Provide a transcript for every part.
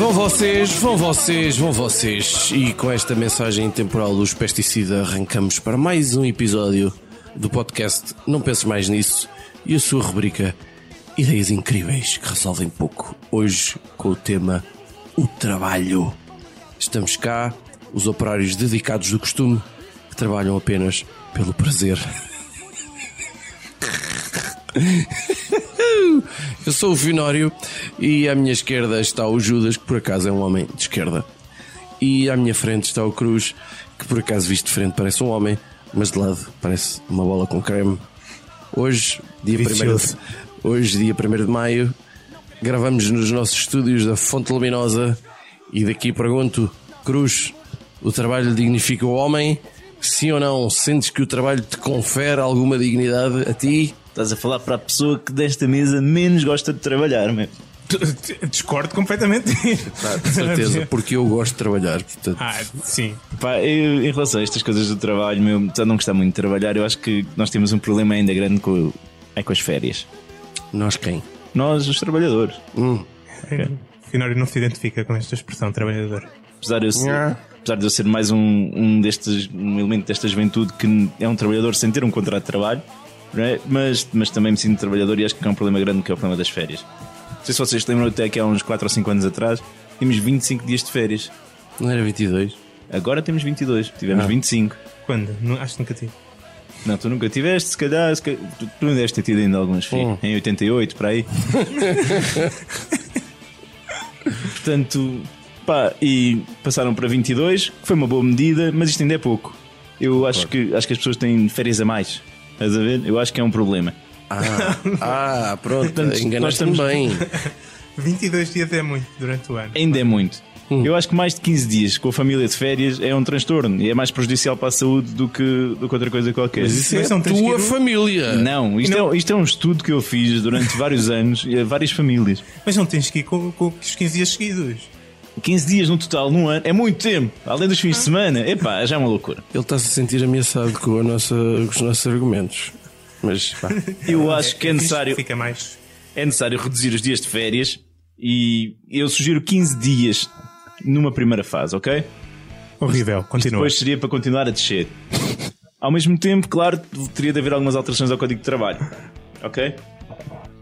Vão vocês, vão vocês, vão vocês. E com esta mensagem temporal dos pesticidas arrancamos para mais um episódio do podcast Não Penses Mais Nisso e a sua rubrica Ideias Incríveis que resolvem pouco. Hoje com o tema O Trabalho. Estamos cá, os operários dedicados do costume que trabalham apenas pelo prazer. Eu sou o Finório e à minha esquerda está o Judas, que por acaso é um homem de esquerda. E à minha frente está o Cruz, que por acaso visto de frente parece um homem, mas de lado parece uma bola com creme. Hoje, dia 1 Vicioso. hoje, dia 1 de maio, gravamos nos nossos estúdios da Fonte Luminosa e daqui pergunto, Cruz, o trabalho dignifica o homem? Sim ou não? Sentes que o trabalho te confere alguma dignidade a ti? Estás a falar para a pessoa que desta mesa menos gosta de trabalhar, meu. Discordo completamente disso. De certeza, porque eu gosto de trabalhar. Portanto, Ah, sim. Pá, eu, em relação a estas coisas do trabalho, meu, apesar de não gostar muito de trabalhar, eu acho que nós temos um problema ainda grande com, é com as férias. nós quem? Nós, os trabalhadores. Hum, Finório não se identifica com esta expressão trabalhador. Apesar de eu ser, apesar de eu ser mais um, um destes, um elemento desta juventude que é um trabalhador sem ter um contrato de trabalho, é? mas, mas também me sinto trabalhador e acho que é um problema grande que é o problema das férias. Não sei se vocês se lembram até que há uns 4 ou 5 anos atrás tínhamos 25 dias de férias. não era 22? Agora temos 22, tivemos Ah. 25. Quando? Não, acho que nunca tive. Não, tu nunca tiveste, se calhar, se calhar tu, tu não deves ter tido ainda alguns filhos, Hum. em 88, para aí. Portanto, pá, e passaram para 22, que foi uma boa medida, mas isto ainda é pouco. Eu acho que, acho que as pessoas têm férias a mais. Estás a ver? Eu acho que é um problema. Ah, ah pronto, Portanto, enganaste-me estamos- bem. 22 dias é muito durante o ano. Ainda é muito. Hum. Eu acho que mais de 15 dias com a família de férias é um transtorno e é mais prejudicial para a saúde do que, do que outra coisa qualquer. Mas isso Mas é não a tens que tua ir- família. Não, isto, É, isto é um estudo que eu fiz durante vários anos e a várias famílias. Mas não tens que ir com, com os 15 dias seguidos. 15 dias no total num ano é muito tempo, além dos fins de semana. Epá, já é uma loucura. Ele está-se a sentir ameaçado com, a nossa, com os nossos argumentos. Mas pá, Eu acho que é necessário, Fica mais. é necessário reduzir os dias de férias e eu sugiro 15 dias numa primeira fase, ok? Horrível. Continua. Depois seria para continuar a descer. Ao mesmo tempo, claro, teria de haver algumas alterações ao Código de Trabalho, ok?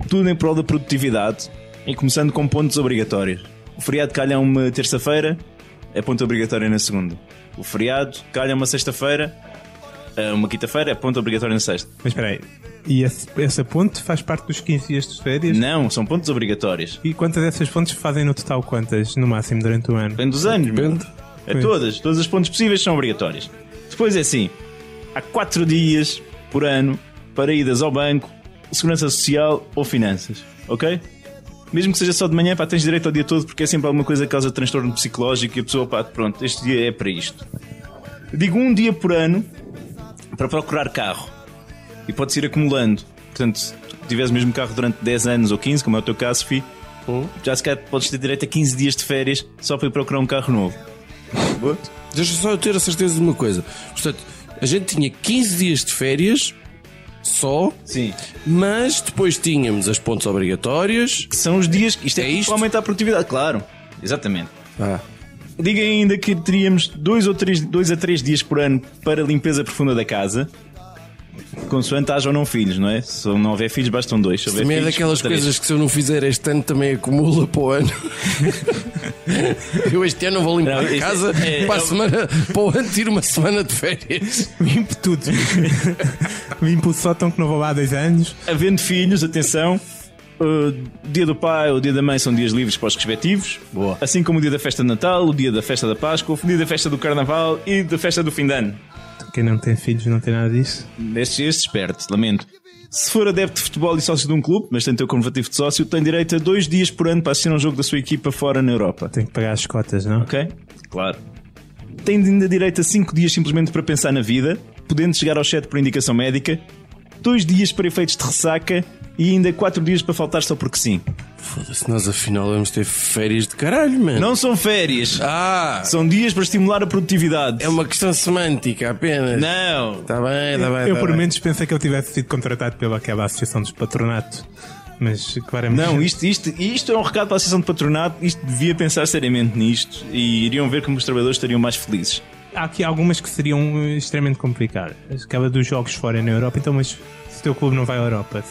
Tudo em prol da produtividade e começando com pontos obrigatórios. O feriado calha uma terça-feira, é ponto obrigatório na segunda. O feriado calha uma sexta-feira, é uma quinta-feira, é ponto obrigatório na sexta. Mas espera aí. E esse, essa ponte faz parte dos 15 dias de férias? Não, são pontos obrigatórios. E quantas dessas pontes fazem no total? Quantas? No máximo durante o ano? Depende dos anos. depende. É todas. Todas as pontos possíveis são obrigatórias. Depois é assim: há 4 dias por ano para idas ao banco, segurança social ou finanças. Ok? Mesmo que seja só de manhã, pá, tens direito ao dia todo porque é sempre alguma coisa que causa transtorno psicológico e a pessoa, pá, pronto, este dia é para isto. Digo um dia por ano para procurar carro. E pode ir acumulando. Portanto, se tiveres o mesmo carro durante 10 anos ou 15, como é o teu caso, Fi, já se calhar podes ter direito a 15 dias de férias só para ir procurar um carro novo. Boa? deixa só eu ter a certeza de uma coisa. Portanto, a gente tinha 15 dias de férias só, Sim. mas depois tínhamos as pontes obrigatórias. Que são os dias. Isto é, É isto? para aumentar a produtividade, claro. Exatamente. Ah, Diga ainda que teríamos dois, ou três, dois a três dias por ano para limpeza profunda da casa. Consoante haja ou não filhos, não é? Se não houver filhos, bastam dois. Se também é daquelas três. coisas que se eu não fizer este ano também acumula para o ano. eu este ano vou limpar Não, a casa é- para, a é- semana, para o ano tiro uma semana de férias. Limpo tudo. Limpo o sótão que não vou lá há dois anos. Havendo filhos, atenção. uh, dia do pai ou dia da mãe são dias livres para os respectivos. Boa. Assim como o dia da festa de Natal, o dia da festa da Páscoa, o dia da festa do Carnaval e da festa do fim de ano. Quem não tem filhos não tem nada disso. Estes, estes esperto, lamento. Se for adepto de futebol e sócio de um clube, mas tem teu convertido de sócio, tem direito a dois dias por ano para assistir a um jogo da sua equipa fora na Europa. Tem que pagar as cotas, não? Ok? Claro. Tem ainda direito a cinco dias simplesmente para pensar na vida, podendo chegar ao chat por indicação médica, dois dias para efeitos de ressaca e ainda quatro dias para faltar só porque sim. Foda-se, nós afinal vamos ter férias de caralho, mano. Não são férias, Ah, são dias para estimular a produtividade. é uma questão semântica apenas. Não! Tá bem, tá bem. Eu tá por bem. menos pensei que eu tivesse sido contratado pelaquela associação dos patronatos. Mas claramente. Não, isto, isto, isto é um recado para a Associação de Patronato. Isto devia pensar seriamente nisto e iriam ver como os trabalhadores estariam mais felizes. Há aqui algumas que seriam eh, extremamente complicadas. Aquela dos jogos fora na Europa, então, mas se o teu clube não vai à Europa,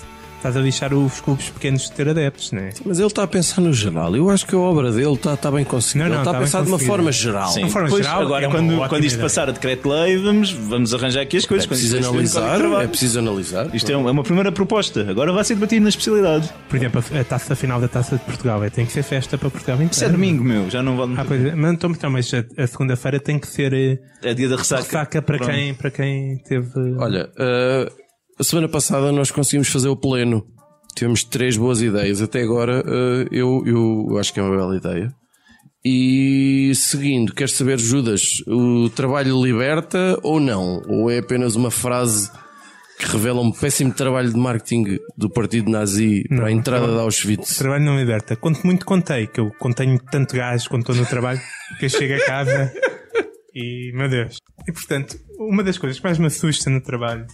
estás a deixar os clubes pequenos de ter adeptos, né? Mas ele está a pensar no geral. Eu acho que a obra dele está tá bem conseguida. Não, não, ele está tá a pensar de uma forma geral. Sim. De forma Pois, geral, agora, é uma quando, quando isto ideia. passar a decreto-lei, vamos, vamos arranjar aqui as É coisas. Quando preciso analisar. É preciso analisar. Isto é um- é uma primeira proposta. Agora vai ser debatido na especialidade. Por exemplo, a taça final da taça de Portugal é, tem que ser festa para Portugal inteiro. Isso é domingo, meu. Já não vale Ah, pois é. Mas, então, então, mas a, a segunda-feira tem que ser eh, É dia da ressaca. ressaca para Pronto. quem, para quem teve. Olha, eh, a semana passada nós conseguimos fazer o pleno. Tivemos três boas ideias. Até agora eh, eu, eu acho que é uma bela ideia. E seguindo, queres saber, Judas, o trabalho liberta ou não? Ou é apenas uma frase que revela um péssimo trabalho de marketing do partido nazi para a entrada de Auschwitz? Trabalho não liberta. Quanto muito contei, que eu contenho tanto gás quando estou no trabalho, que eu chego a casa e, meu Deus. E portanto, uma das coisas que mais me assusta no trabalho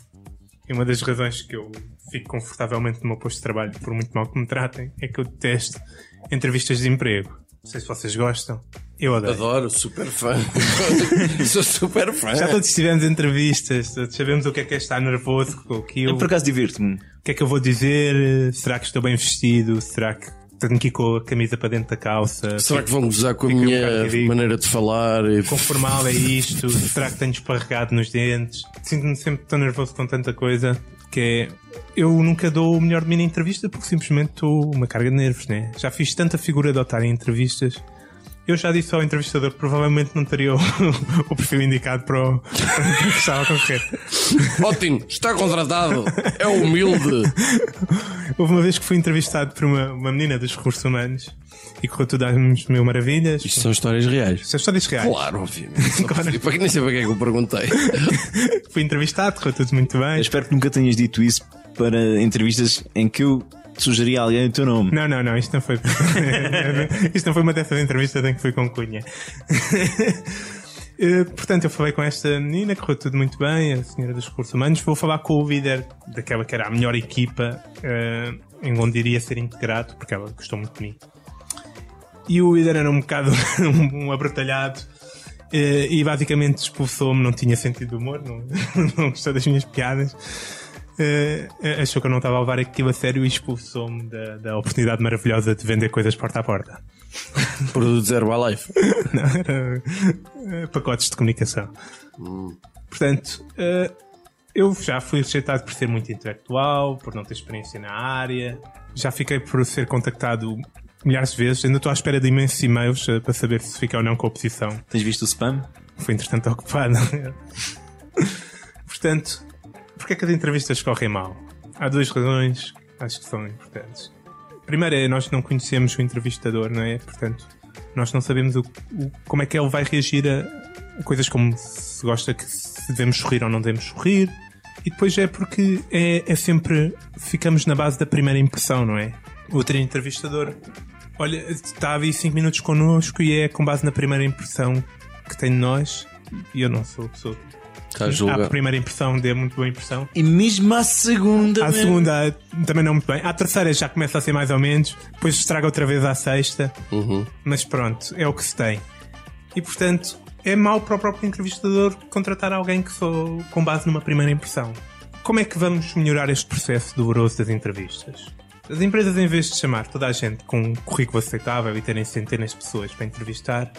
e uma das razões que eu fico confortavelmente no meu posto de trabalho, por muito mal que me tratem, é que eu detesto entrevistas de emprego. Não sei se vocês gostam. Eu odeio. Adoro, super fã. Sou super fã. Já todos tivemos entrevistas, todos sabemos o que é que é estar nervoso com aquilo. Eu por acaso divirto-me. O que é que eu vou dizer? Será que estou bem vestido? Será que tenho que ir com a camisa para dentro da calça? Será que vão gozar com a um minha ridículo. maneira de falar? E- Quão formal é isto? Será que tenho esparregado nos dentes? Sinto-me sempre tão nervoso com tanta coisa que é. Eu nunca dou o melhor de mim na entrevista porque simplesmente estou uma carga de nervos, né? Já fiz tanta figura de otário em entrevistas. Eu já disse ao entrevistador que provavelmente não teria o, o perfil indicado para o que estava a concorrer. Ótimo, está contratado. É humilde. Houve uma vez que fui entrevistado por uma, uma menina dos recursos humanos e correu tudo às mil maravilhas. Isto são histórias reais. São histórias reais. Claro, obviamente. E para que nem sei para que é que eu perguntei. Fui entrevistado, correu tudo muito bem. Eu espero que nunca tenhas dito isso para entrevistas em que eu sugeria a alguém o teu nome. Não, não, não, isto não foi. isto não foi uma dessas entrevistas em que fui com cunha. Eh, Portanto, eu falei com esta menina, correu tudo muito bem, a senhora dos recursos humanos. Vou falar com o líder daquela que era a melhor equipa eh, em onde iria ser integrado, porque ela gostou muito de mim. E o líder era um bocado um, abrutalhado eh, e basicamente expulsou-me, não tinha sentido de humor, não, não gostou das minhas piadas. Eh, achou que eu não estava a levar aquilo a sério e expulsou-me da, da oportunidade maravilhosa de vender coisas porta a porta. Produto Zero by Life. Não, era eh, pacotes de comunicação. Portanto, eh, eu já fui rejeitado por ser muito intelectual, por não ter experiência na área, já fiquei por ser contactado milhares de vezes, ainda estou à espera de imensos e-mails eh, para saber se fica ou não com a oposição. Tens visto o spam? Fui entretanto ocupado. Portanto, porquê é que as entrevistas correm mal? Há duas razões acho que são importantes. Primeiro é nós não conhecemos o entrevistador, não é? Portanto, nós não sabemos o, o- como é que ele vai reagir a, a coisas como se gosta que se devemos sorrir ou não devemos sorrir. E depois é porque é, é sempre ficamos na base da primeira impressão, não é? O outro entrevistador, olha, está ali 5 minutos connosco e é com base na primeira impressão que tem de nós. E eu não sou a pessoa. Está a A primeira impressão dê muito boa impressão. E mesmo à segunda. À segunda também não muito bem. À terceira já começa a ser mais ou menos. Depois estraga outra vez à sexta. Uhum. Mas pronto, é o que se tem. E portanto, é mau para o próprio entrevistador contratar alguém que só com base numa primeira impressão. Como é que vamos melhorar este processo doloroso das entrevistas? As empresas, em vez de chamar toda a gente com um currículo aceitável e terem centenas de pessoas para entrevistar,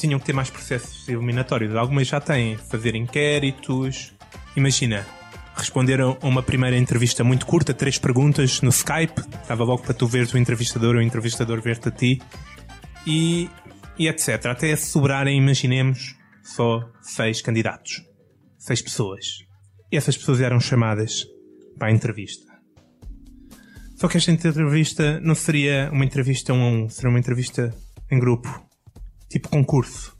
tinham que ter mais processos eliminatórios. Algumas já têm. Fazer inquéritos. Imagina, responderam a uma primeira entrevista muito curta, três perguntas no Skype. Estava logo para tu veres o entrevistador ou o entrevistador ver-te a ti. E, e etc. Até sobrarem, imaginemos, só seis candidatos. Seis pessoas. E essas pessoas eram chamadas para a entrevista. Só que esta entrevista não seria uma entrevista um a um, seria uma entrevista em grupo. Tipo concurso.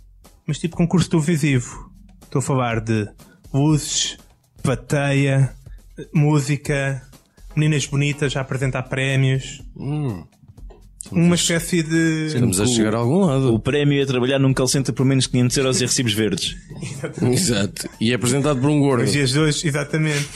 Mas tipo concurso televisivo. Estou a falar de luzes, plateia, música, meninas bonitas a apresentar prémios. Uma espécie de. Estamos a chegar a algum O lado. prémio é trabalhar num call center por menos 500 euros e recibos verdes. Exato. E é apresentado por um gordo. Os dias de hoje, exatamente.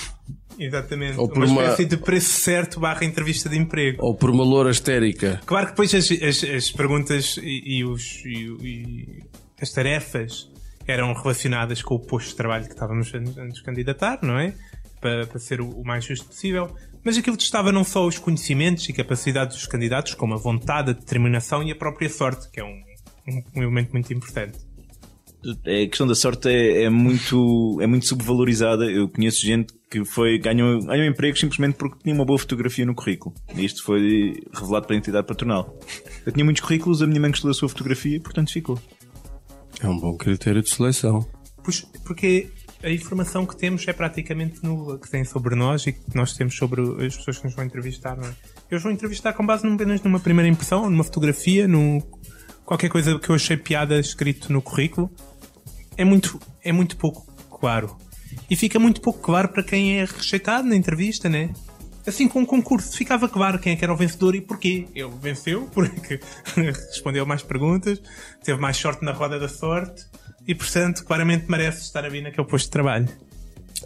Exatamente. Ou por uma uma- espécie de preço certo barra entrevista de emprego. Ou por uma loura histérica. Claro que depois as, as- as perguntas e, e os, e- e as tarefas eram relacionadas com o posto de trabalho que estávamos a, nos- a nos candidatar, não é? Para, para ser o, o mais justo possível. Mas aquilo testava não só os conhecimentos e capacidades dos candidatos, como a vontade, a determinação e a própria sorte, que é um, um- um elemento muito importante. A questão da sorte é, é muito, é muito subvalorizada. Eu conheço gente que foi, ganhou, ganhou empregos simplesmente porque tinha uma boa fotografia no currículo. E isto foi revelado pela entidade patronal. Eu tinha muitos currículos, a minha mãe gostou da sua fotografia, portanto ficou. É um bom critério de seleção. Pois, porque a informação que temos é praticamente nula, que tem sobre nós e que nós temos sobre as pessoas que nos vão entrevistar, não é? Eu os vou entrevistar com base num- apenas numa primeira impressão, numa fotografia, num qualquer coisa que eu achei piada escrito no currículo. É muito, é muito pouco claro. E fica muito pouco claro para quem é rejeitado na entrevista, né? Assim com o concurso, ficava claro quem é que era o vencedor e porquê. Ele venceu porque respondeu mais perguntas, teve mais sorte na roda da sorte e, portanto, claramente merece estar a vir naquele posto de trabalho.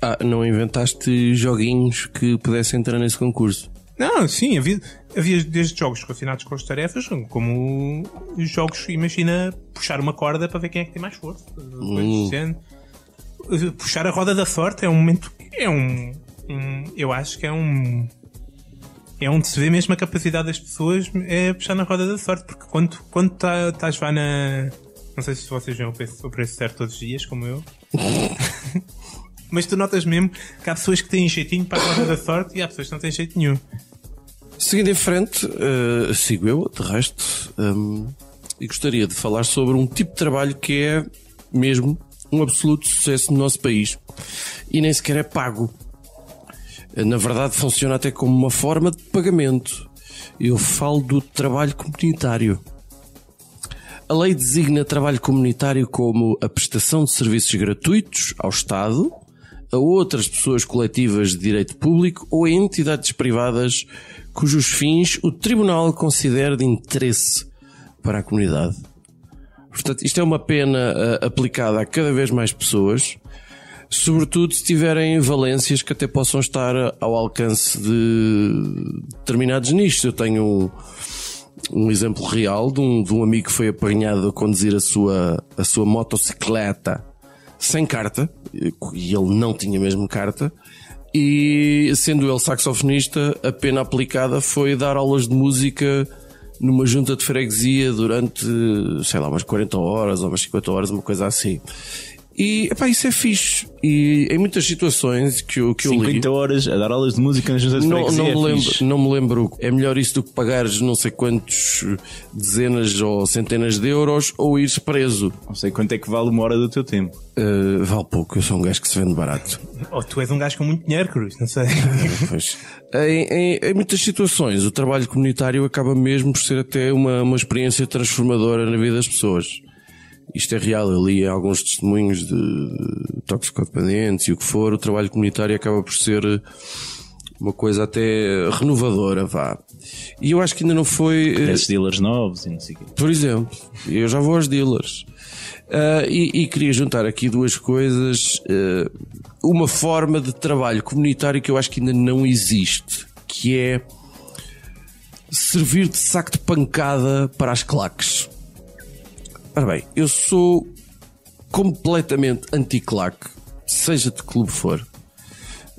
Ah, não inventaste joguinhos que pudessem entrar nesse concurso. Não, sim, havia, havia desde jogos relacionados com as tarefas, como os jogos, imagina, puxar uma corda para ver quem é que tem mais força. género. Puxar a roda da sorte é um momento. É um. um- eu acho que é um. É onde se vê mesmo a capacidade das pessoas é puxar na roda da sorte, porque quando, quando tá- estás lá na. Não sei se vocês veem o preço, o preço certo todos os dias, como eu. Mas tu notas mesmo que há pessoas que têm jeitinho para a roda da sorte e há pessoas que não têm jeito nenhum. Seguindo em frente, eh, sigo eu, de resto, hum, e gostaria de falar sobre um tipo de trabalho que é mesmo um absoluto sucesso no nosso país e nem sequer é pago. Na verdade, funciona até como uma forma de pagamento. Eu falo do trabalho comunitário. A lei designa trabalho comunitário como a prestação de serviços gratuitos ao Estado, a outras pessoas coletivas de direito público ou a entidades privadas cujos fins o Tribunal considera de interesse para a comunidade. Portanto, isto é uma pena ah, aplicada a cada vez mais pessoas, sobretudo se tiverem valências que até possam estar ao alcance de determinados nichos. Eu tenho um, um exemplo real de um, de um amigo que foi apanhado a conduzir a sua, a sua motocicleta sem carta, e ele não tinha mesmo carta, e sendo ele saxofonista, a pena aplicada foi dar aulas de música numa junta de freguesia durante, sei lá, umas 40 horas ou umas 50 horas, uma coisa assim. E, epá, isso é fixe. E em muitas situações que eu, que eu li... 50 horas a dar aulas de música nas de Não, não, é me lembro, não me lembro. É melhor isso do que pagares não sei quantos dezenas ou centenas de euros ou ires preso. Não sei quanto é que vale uma hora do teu tempo. Uh, vale pouco, eu sou um gajo que se vende barato. Ou tu és um gajo com muito dinheiro, Cruz, não sei. Pois. Em, em- em muitas situações, o trabalho comunitário acaba mesmo por ser até uma, uma experiência transformadora na vida das pessoas. Isto é real, eu li alguns testemunhos de toxicodependentes e o que for, o trabalho comunitário acaba por ser uma coisa até renovadora, vá. E eu acho que ainda não foi. eh, Esses dealers novos e não sei o quê. por exemplo, eu já vou aos dealers. Ah, e, e queria juntar aqui duas coisas. Ah, uma forma de trabalho comunitário que eu acho que ainda não existe, que é servir de saco de pancada para as claques. Ora bem, eu sou completamente anti-claque, seja de clube for.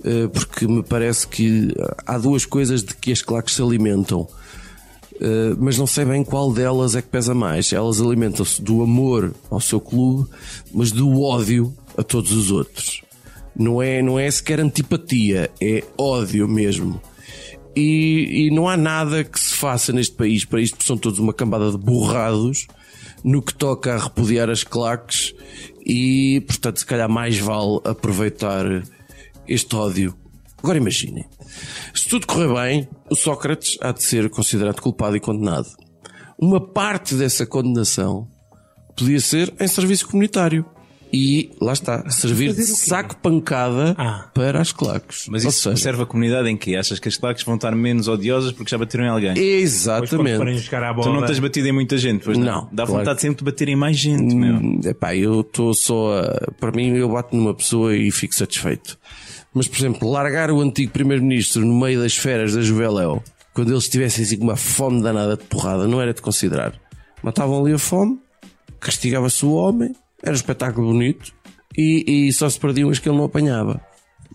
Eh, porque me parece que há duas coisas de que as claques se alimentam. Uh, mas não sei bem qual delas é que pesa mais. Elas alimentam-se do amor ao seu clube, mas do ódio a todos os outros. Não é, não é sequer antipatia, é ódio mesmo. E, e não há nada que se faça neste país para isto, porque são todos uma cambada de borrados no que toca a repudiar as claques e, portanto, se calhar mais vale aproveitar este ódio. Agora imaginem, se tudo correr bem, o Sócrates há de ser considerado culpado e condenado. Uma parte dessa condenação podia ser em serviço comunitário. E lá está, servir de saco pancada Ah. para as claques. Mas isso seja, serve a comunidade em que achas que as claques vão estar menos odiosas porque já bateram em alguém. Exatamente. jogar à Tu bola. não tens batido em muita gente, pois não? Não, Dá claro. vontade sempre de bater em mais gente, meu. Hum, Epá, eu estou só a... Para mim, eu bato numa pessoa e fico satisfeito. Mas, por exemplo, largar o antigo Primeiro-Ministro no meio das feras da Juveléu, quando eles tivessem assim com uma fome danada de porrada, não era de considerar. Matavam ali a fome, castigava-se o homem, era um espetáculo bonito e, e só se perdiam as que ele não apanhava.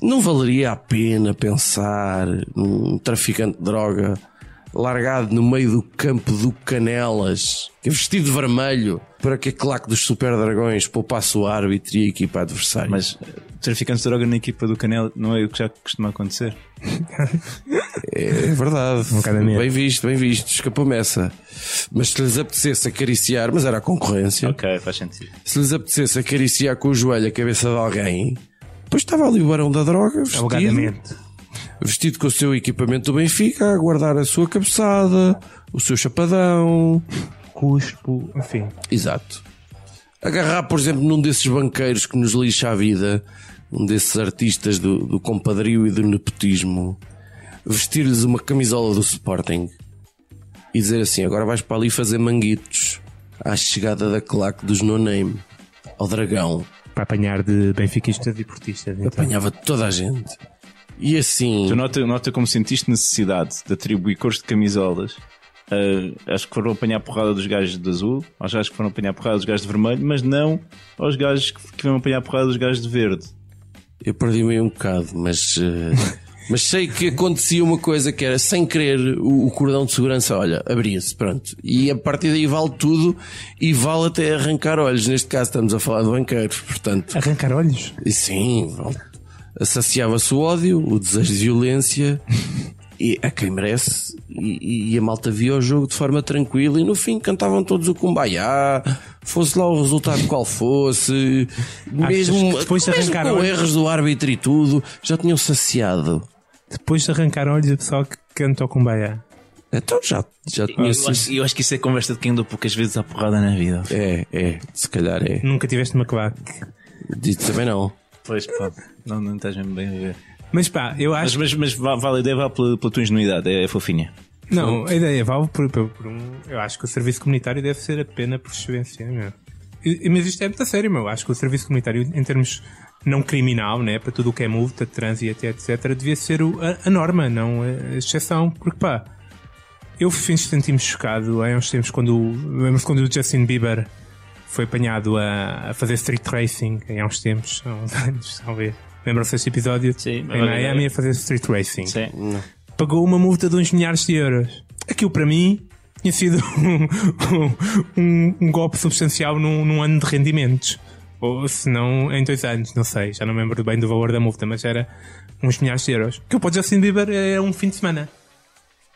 Não valeria a pena pensar num traficante de droga largado no meio do campo do Canelas, que é vestido de vermelho, para que a claque dos super dragões poupasse o árbitro e a equipa adversária. Mas traficantes de droga na equipa do Canela não é o que já costuma acontecer. É verdade. Um bem visto, bem visto. Escapou-me essa. Mas se lhes apetecesse acariciar, mas era a concorrência. Ok, faz sentido. Se lhes apetecesse acariciar com o joelho a cabeça de alguém, depois estava ali o barão da droga, vestido, Alegadamente. vestido com o seu equipamento do Benfica, a guardar a sua cabeçada, o seu chapadão. Cuspo, enfim. Exato. Agarrar, por exemplo, num desses banqueiros que nos lixa a vida, um desses artistas do, do compadrio e do nepotismo, vestir-lhes uma camisola do Sporting e dizer assim: agora vais para ali fazer manguitos à chegada da claque dos No Name ao Dragão. Para apanhar de benfiquistas e portistas. Então. Apanhava toda a gente. E assim. Tu nota, nota como sentiste necessidade de atribuir cores de camisolas. Uh, acho que foram apanhar a porrada dos gajos de azul, aos gajos que foram apanhar a porrada dos gajos de vermelho, mas não aos gajos que, que foram apanhar a porrada dos gajos de verde. Eu perdi-me aí um bocado, mas. eh, Mas sei que acontecia uma coisa que era, sem querer, o, cordão de segurança, olha, abria-se, pronto. E a partir daí vale tudo e vale até arrancar olhos. Neste caso estamos a falar de banqueiros, portanto. Arrancar olhos? E sim, vale. assaciava-se o ódio, o desejo de violência e a quem merece. E, e a malta via o jogo de forma tranquila e no fim cantavam todos o kumbaya, fosse lá o resultado qual fosse, mesmo, mesmo com erros do árbitro e tudo, já tinham saciado. Depois de arrancar olhos, o pessoal que canta o Kumbaya. Então já, já Eu acho, eu acho que isso é conversa de quem andou poucas vezes à porrada na vida. É, é, se calhar é. Nunca tiveste uma claque. Dito também não. Pois, pá, não, não estás mesmo bem a ver. Mas pá, eu Mas, acho mas, mas va- vale a ideia, vale pela, pela tua ingenuidade, é fofinha. Não, a ideia vale por, por- por um. Eu acho que o serviço comunitário deve ser a pena por excelência, meu. E- Mas isto é muito a sério, meu. Acho que o serviço comunitário, em termos não criminal, né, para tudo o que é multa, trânsito, etc., devia ser o- a, a norma, não a exceção. Porque pá, eu fiz sentir-me chocado há uns tempos quando. Lembro-se quando o Justin Bieber foi apanhado a, a fazer street racing, em há uns tempos, há uns anos, talvez. Lembram-se deste episódio? Sim, em Miami a fazer street racing Sim. pagou uma multa de uns milhares de euros. Aquilo para mim tinha sido um, um golpe substancial num, num ano de rendimentos. Ou se não, em dois anos, não sei, já não me lembro bem do valor da multa, mas era uns milhares de euros. Que para o Justin Bieber é um fim de semana.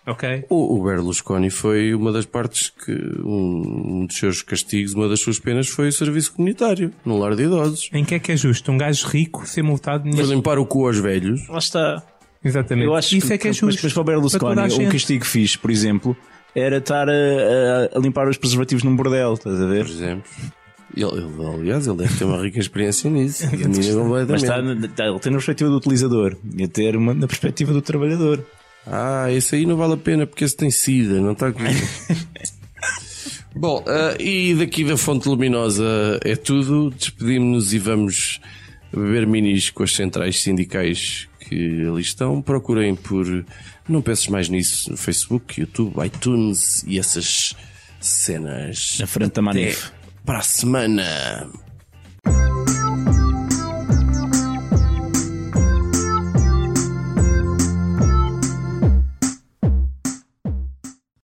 Ok? O, o Berlusconi foi uma das partes que um, um dos seus castigos, uma das suas penas foi o serviço comunitário, no lar de idosos. Em que é que é justo? Um gajo rico ser multado neste... limpar o cu aos velhos. Lá está. Exatamente. Eu acho Isso que, é que é mas- justo. Mas, para o Para toda Berlusconi, a o gente. castigo fixe, por exemplo, era estar a, a- a limpar os preservativos num bordel, estás a ver? por exemplo. Ele, ele, aliás, ele deve ter uma rica experiência nisso. Mas está, está- ele tem na perspectiva do utilizador e a ter uma na perspectiva do trabalhador. Ah, esse aí não vale a pena porque esse tem sida, não está aqui. Bom, ah, e daqui da Fonte Luminosa é tudo. Despedimos-nos e vamos beber minis com as centrais sindicais que ali estão. Procurem por Não Penses Mais Nisso no Facebook, YouTube, iTunes e essas cenas. Na frente da Manif. Para a semana.